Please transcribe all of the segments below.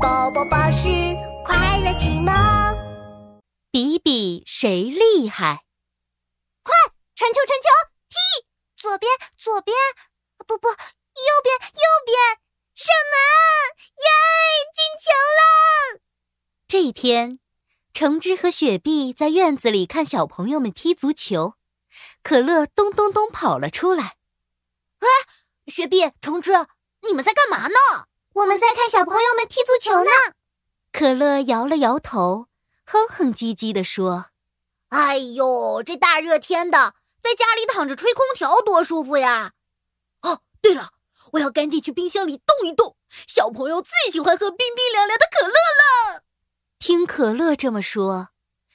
宝宝巴士快乐启蒙，比比谁厉害？快传球传球踢！左边左边，不不，右边右边，射门！耶，进球了！这一天，橙汁和雪碧在院子里看小朋友们踢足球，可乐咚咚咚跑了出来。哎，雪碧、橙汁，你们在干嘛呢？我们在看小朋友们踢足球呢。可乐摇了摇头，哼哼唧唧地说：“哎呦，这大热天的，在家里躺着吹空调多舒服呀！哦，对了，我要赶紧去冰箱里冻一冻。小朋友最喜欢喝冰冰凉凉的可乐了。”听可乐这么说，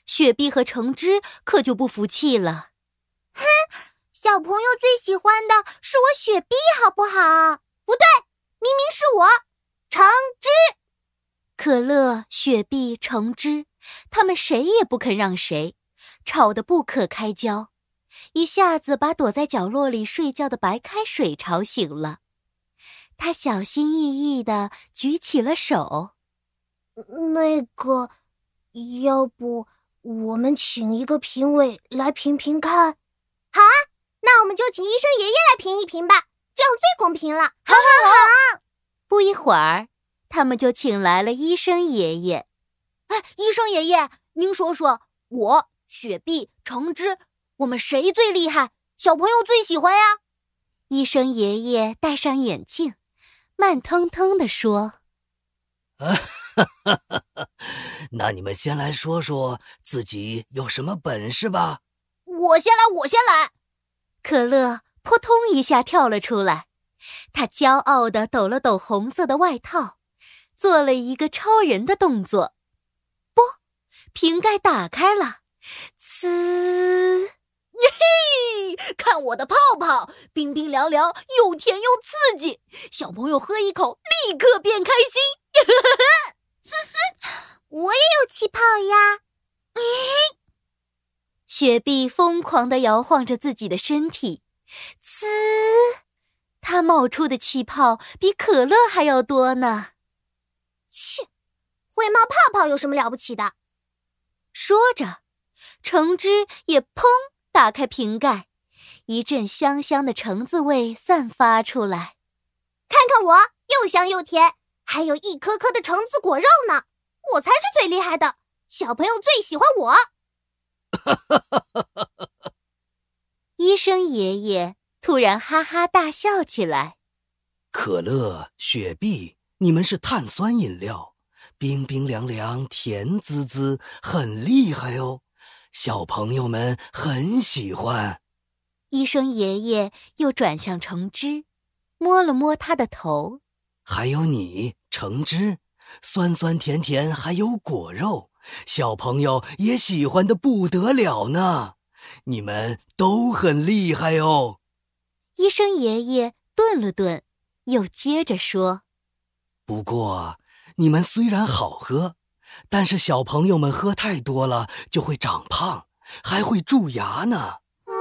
雪碧和橙汁可就不服气了。哼，小朋友最喜欢的是我雪碧，好不好？不对，明明是我。橙汁、可乐、雪碧、橙汁，他们谁也不肯让谁，吵得不可开交，一下子把躲在角落里睡觉的白开水吵醒了。他小心翼翼地举起了手：“那个，要不我们请一个评委来评评看？好啊，那我们就请医生爷爷来评一评吧，这样最公平了。”好好好。不一会儿，他们就请来了医生爷爷。哎，医生爷爷，您说说，我雪碧、橙汁，我们谁最厉害？小朋友最喜欢呀？医生爷爷戴上眼镜，慢腾腾地说：“啊，哈哈哈哈！那你们先来说说自己有什么本事吧。”我先来，我先来。可乐扑通一下跳了出来。他骄傲地抖了抖红色的外套，做了一个超人的动作。不，瓶盖打开了，呲！耶嘿！看我的泡泡，冰冰凉凉，又甜又刺激，小朋友喝一口立刻变开心。哼哼，我也有气泡呀！嘿，雪碧疯狂地摇晃着自己的身体，呲！它冒出的气泡比可乐还要多呢。切，会冒泡泡有什么了不起的？说着，橙汁也砰打开瓶盖，一阵香香的橙子味散发出来。看看我，又香又甜，还有一颗颗的橙子果肉呢。我才是最厉害的，小朋友最喜欢我。医生爷爷。突然哈哈大笑起来。可乐、雪碧，你们是碳酸饮料，冰冰凉凉，甜滋滋，很厉害哦，小朋友们很喜欢。医生爷爷又转向橙汁，摸了摸他的头。还有你，橙汁，酸酸甜甜，还有果肉，小朋友也喜欢的不得了呢。你们都很厉害哦。医生爷爷顿了顿，又接着说：“不过，你们虽然好喝，但是小朋友们喝太多了就会长胖，还会蛀牙呢。”啊，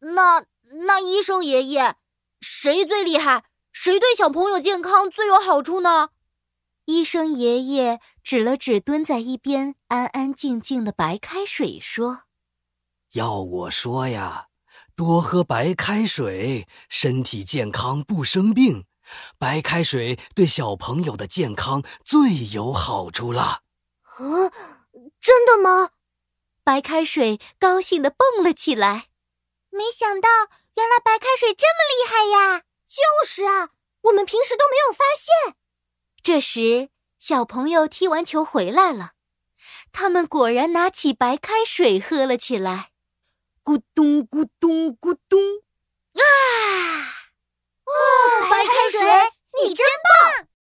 那那医生爷爷，谁最厉害？谁对小朋友健康最有好处呢？医生爷爷指了指蹲在一边安安静静的白开水，说：“要我说呀。”多喝白开水，身体健康不生病。白开水对小朋友的健康最有好处了。啊，真的吗？白开水高兴的蹦了起来。没想到，原来白开水这么厉害呀！就是啊，我们平时都没有发现。这时，小朋友踢完球回来了，他们果然拿起白开水喝了起来。咕咚咕咚咕咚，啊！哦，白开水，你真棒！